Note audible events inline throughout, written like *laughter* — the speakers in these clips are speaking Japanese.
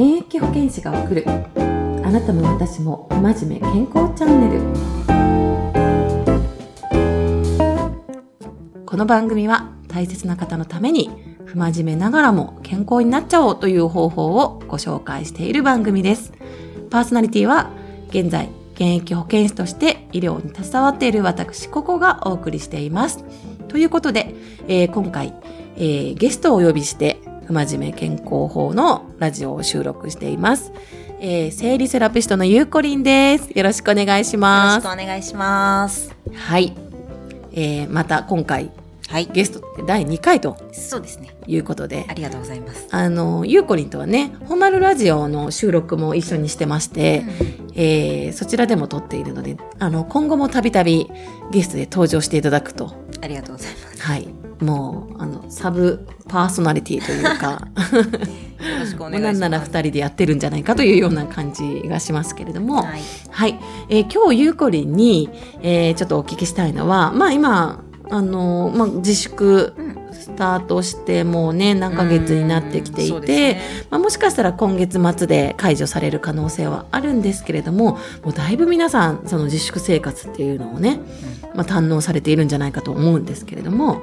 現役保健師が送る。あなたも私も真面目健康チャンネル。この番組は大切な方のために不真面目ながらも健康になっちゃおうという方法をご紹介している番組です。パーソナリティは現在現役保健師として医療に携わっている私ここがお送りしています。ということで、えー、今回、えー、ゲストをお呼びして不真面目健康法のラジオを収録しています。えー、生理セラピストのゆうこりんです。よろしくお願いします。よろしくお願いします。はい。えー、また今回、はい、ゲストって第2回とそうですねいうことでありがとうございますあのゆうこりんとはね「ほまるラジオ」の収録も一緒にしてまして、うん、えー、そちらでも撮っているのであの今後もたびたびゲストで登場していただくとありがとうございますはいもうあのサブパーソナリティというか。なんなら2人でやってるんじゃないかというような感じがしますけれども、はい、はい、えー、今日ゆうこりんに、えー、ちょっとお聞きしたいのは、まあ今あのまあ自粛スタートしてもうね何ヶ月になってきていて、ね、まあ、もしかしたら今月末で解除される可能性はあるんですけれどももうだいぶ皆さんその自粛生活っていうのをね、まあ、堪能されているんじゃないかと思うんですけれども、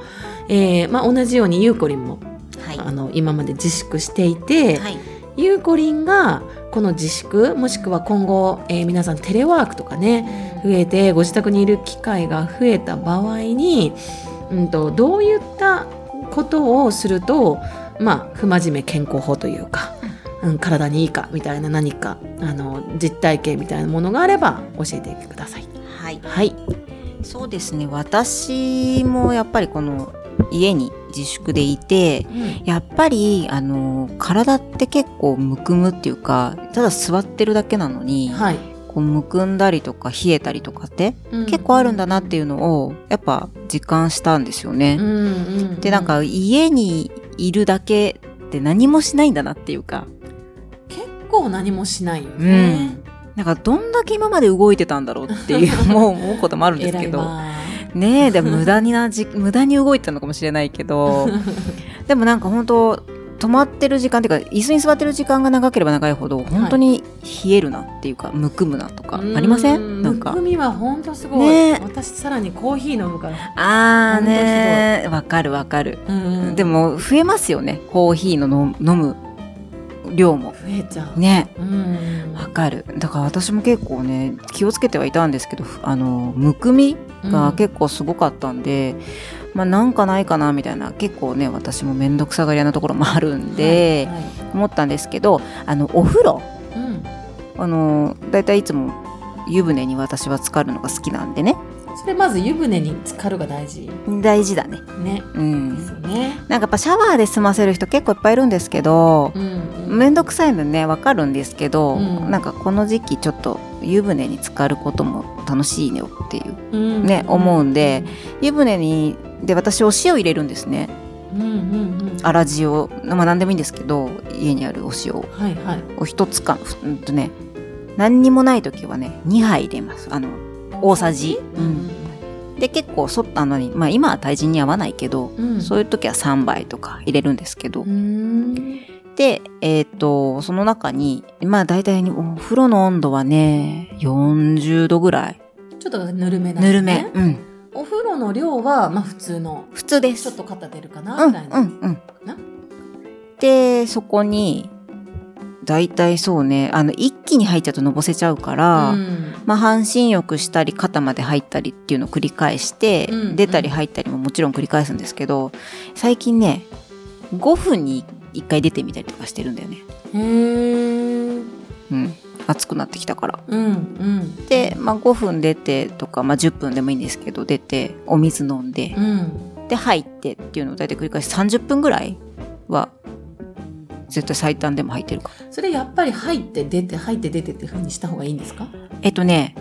えーまあ、同じようにゆうこりんも、はい、あの今まで自粛していて、はい、ゆうこりんがこの自粛もしくは今後、えー、皆さんテレワークとかね増えてご自宅にいる機会が増えた場合に、うんと、どういったことをするとまあ不真面目健康法というか、うん、体にいいかみたいな何かあの実体験みたいなものがあれば教えてください。はい、はい。そうですね。私もやっぱりこの家に自粛でいて、うん、やっぱりあの体って結構むくむっていうかただ座ってるだけなのに、はい、こうむくんだりとか冷えたりとかって、うん、結構あるんだなっていうのをやっぱ実感したんですよね。うんうんうん、でなんか家にいるだけって何もしないんだなっていうか結構何もしないよね。なんかどんだけ今まで動いてたんだろうっていう *laughs* もう思うこともあるんですけど。ねえ、でも無駄になじ、*laughs* 無駄に動いてたのかもしれないけど、*laughs* でもなんか本当止まってる時間っていうか椅子に座ってる時間が長ければ長いほど本当に冷えるなっていうか、はい、むくむなとかありません？なんか。むくみは本当すごい、ね、私さらにコーヒー飲むから。ああねわかるわかる。でも増えますよね。コーヒーの飲む量も。増えちゃう。ね。わかる。だから私も結構ね気をつけてはいたんですけどあのむくみが結構すごかったんで、うん、まあなんかないかなみたいな結構ね私も面倒くさがり屋なところもあるんで、はいはい、思ったんですけどあのお風呂、うん、あのだいたいいつも湯船に私は浸かるのが好きなんでねそれまず湯船に浸かるが大事。大事だね。ね、うん、ですよね。なんかやっぱシャワーで済ませる人結構いっぱいいるんですけど面倒、うん、くさいのねわかるんですけど、うん、なんかこの時期ちょっと湯船に浸かることも楽しいねよっていう、うん、ね思うんで湯船にで私お塩入れるんですね。うんうんうん、粗塩まあ何でもいいんですけど家にあるお塩を、はいはい、お一つかうんとね何にもない時はね2杯入れます。あの大さじ、うん、で結構そったのに、まあ、今は体重に合わないけど、うん、そういう時は3杯とか入れるんですけど。でえっ、ー、とその中にまあ大体お風呂の温度はね40度ぐらい。ちょっとぬるめな、ね、ぬるめ。うん。お風呂の量はまあ普通の。普通です。ちょっと肩出るかなみたいな、うんうん。うんでそこに大体そうね。あの一気に入っちゃうとのぼせちゃうから、うん、まあ、半身浴したり肩まで入ったりっていうのを繰り返して、うんうん、出たり入ったりももちろん繰り返すんですけど最近ね5分に1回出てみたりとかしてるんだよね。へー。うん。暑くなってきたから。うんうん、で、まあ、5分出てとか、まあ、10分でもいいんですけど出てお水飲んで、うん、で入ってっていうのを大体繰り返し30分ぐらいは絶対最短でも入ってるかそれやっぱり入って出て入って出てっていうふうにした方がいいんですか？えっとね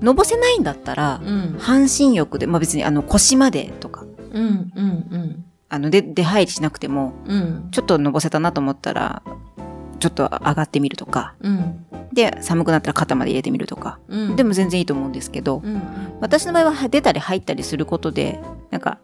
のぼせないんだったら、うん、半身浴で、まあ、別にあの腰までとか、うんうんうん、あので出入りしなくても、うん、ちょっとのぼせたなと思ったらちょっと上がってみるとか、うん、で寒くなったら肩まで入れてみるとか、うん、でも全然いいと思うんですけど、うん。私の場合は出たり入ったりすることでなんか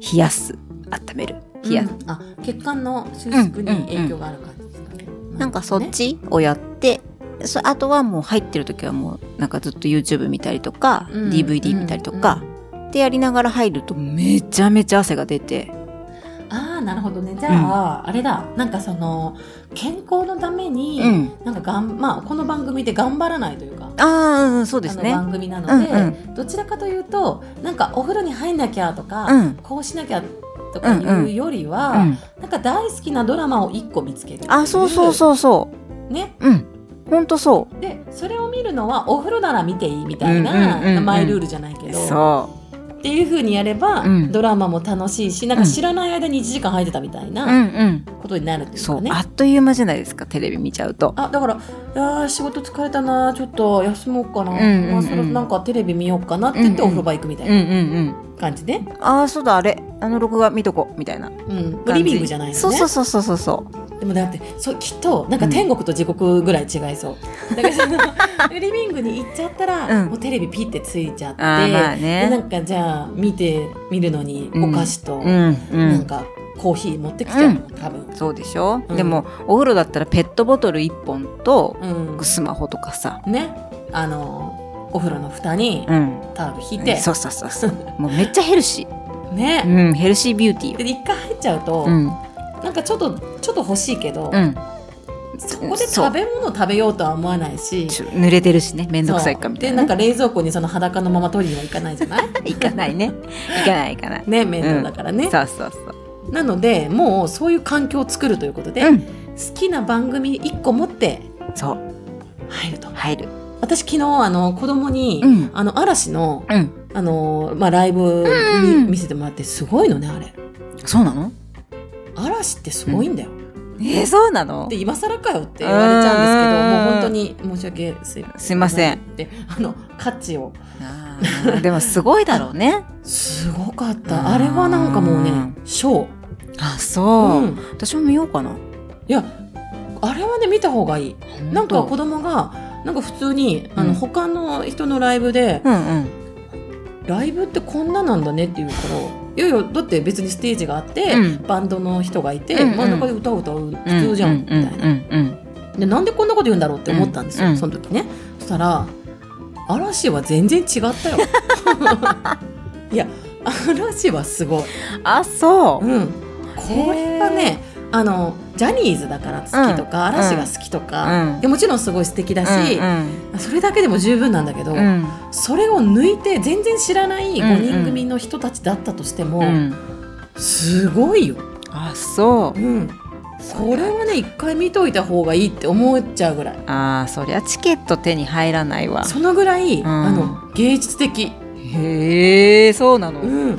冷やす温める冷やす、あ血管の収縮に影響がある感じですかね、なんかそっちをやってそあとはもう入ってる時はもうなんかずっと YouTube 見たりとか、うん、DVD 見たりとか、うん、ってやりながら入るとめちゃめちゃ汗が出て。ああなるほどね。じゃあ、うん、あれだ。なんかその健康のために、うん、なんかがん、まあ、この番組で頑張らないというかああ、うん、そうですね。番組なので、うんうん、どちらかというとなんかお風呂に入んなきゃとか、うん、こうしなきゃとかいうよりは、うんうん、なんか大好きなドラマを一個見つけるあそうそうそうそう。ね。うん。本当そう。でそれを見るのはお風呂なら見ていいみたいな、マイルールじゃないけど。そうっていうふうにやれば、うん、ドラマも楽しいしなんか知らない間に1時間入ってたみたいなことになるっていうかね、あっという間じゃないですかテレビ見ちゃうと。あだからいや仕事疲れたなちょっと休もうかな、うんうんうん、まあ、それなんかテレビ見ようかなって言ってお風呂場行くみたいな感じで、うんうん。うん、ああそうだあれ。あの録画見とこみたいな、うん、リビングじゃないのね。そうそうそうそうそうでもだってそきっとなんか天国と地獄ぐらい違いそう、うん、だからそのリビングに行っちゃったら、うん、もうテレビピッてついちゃって、まあね、でなんかじゃあ見て見るのにお菓子と、なんかコーヒー持ってきちゃうの、多分。そうでしょ、うん、でもお風呂だったらペットボトル1本と、スマホとかさ。ね。あのお風呂の蓋にタオル引いて、そうそうそうそう。もうめっちゃヘルシー。*laughs* ね、うん、ヘルシービューティーで一回入っちゃうと、うんなんかちょっとちょっと欲しいけど、うん、そこで食べ物食べようとは思わないし濡れてるしね面倒くさいかみたいな、ね、でなんか冷蔵庫にその裸のまま取りにはいかないじゃない？*laughs* いかないね。いかないいかない。ね面倒だからね、うん、そうそうそう。なのでもうそういう環境を作るということで、うん、好きな番組1個持ってそう。入ると。入る。私昨日あの子供に、うん、あの嵐の、うん、あのまあライブ見せてもらってすごいのねあれ。そうなの？嵐ってすごいんだよ。うん、えー、そうなの？で今更かよって言われちゃうんですけどもう本当に申し訳すいません。であの価値を。でもすごいだろうね。すごかった。あれはなんかもうねショー。あそう、うん、私も見ようかな。いやあれはね見た方がいい。なんか子供がなんか普通にあの、うん、他の人のライブで、うんうん、ライブってこんななんだねって言うからいやいやだって別にステージがあって、うん、バンドの人がいて、うんうん、真ん中で歌を歌う普通じゃん、みたいな、でなんでこんなこと言うんだろうって思ったんですよ、その時ね。そしたら嵐は全然違ったよ。*laughs* いや嵐はすごい。あそう、うん、これはねあのジャニーズだから好きとか、うん、嵐が好きとか、うん、もちろんすごい素敵だし、うんうん、それだけでも十分なんだけど、うん、それを抜いて全然知らない5人組の人たちだったとしても、うん。うん、すごいよ。あそう、うん、これはね一回見といた方がいいって思っちゃうぐらい。ああそりゃチケット手に入らないわ。そのぐらい、あの芸術的。へえそうなの、うん、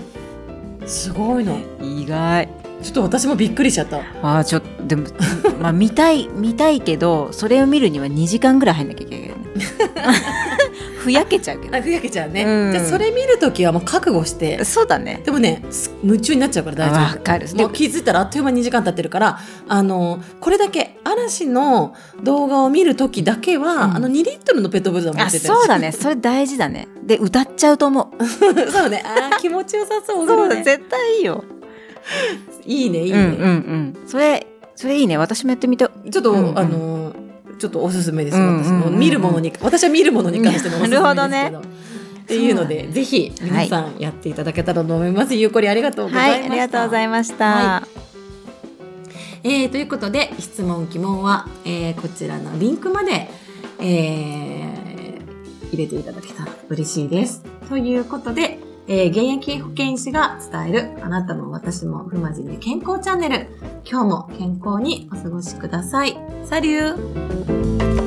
すごいの。意外ちょっと私もびっくりしちゃった。あちょっとでも *laughs* まあ見たい見たいけどそれを見るには2時間ぐらい入んなきゃいけない。*laughs* ふやけちゃうけど。ふやけちゃうね、うん、じゃそれ見る時はもう覚悟して。そうだね。でもね夢中になっちゃうから大丈夫。わかる。もう気づいたらあっという間に2時間経ってるからあのこれだけ嵐の動画を見る時だけは、うん、あの2リットルのペットボトル持ってて。そうだね。それ大事だね。で歌っちゃうと思う。*laughs* そうね。あ気持ちよさそう、ね、そう絶対いいよいいねいいね、うんうん。うん、それそれいいね。私もやってみたちょっと、うんうん、あのちょっとおすすめです、私の見るものに私は見るものに関してのおすすめですけど。なるほどね。っていうので、ぜひ皆さんやっていただけたらと思います。はい、ゆうこりありがとうございました。はい、ありがとうございました。はい、えー、ということで質問疑問は、えー、こちらのリンクまで、えー、入れていただけたら嬉しいです。ということで、えー、現役保健師が伝えるあなたも私も不真面目健康チャンネル。今日も健康にお過ごしください。サリュー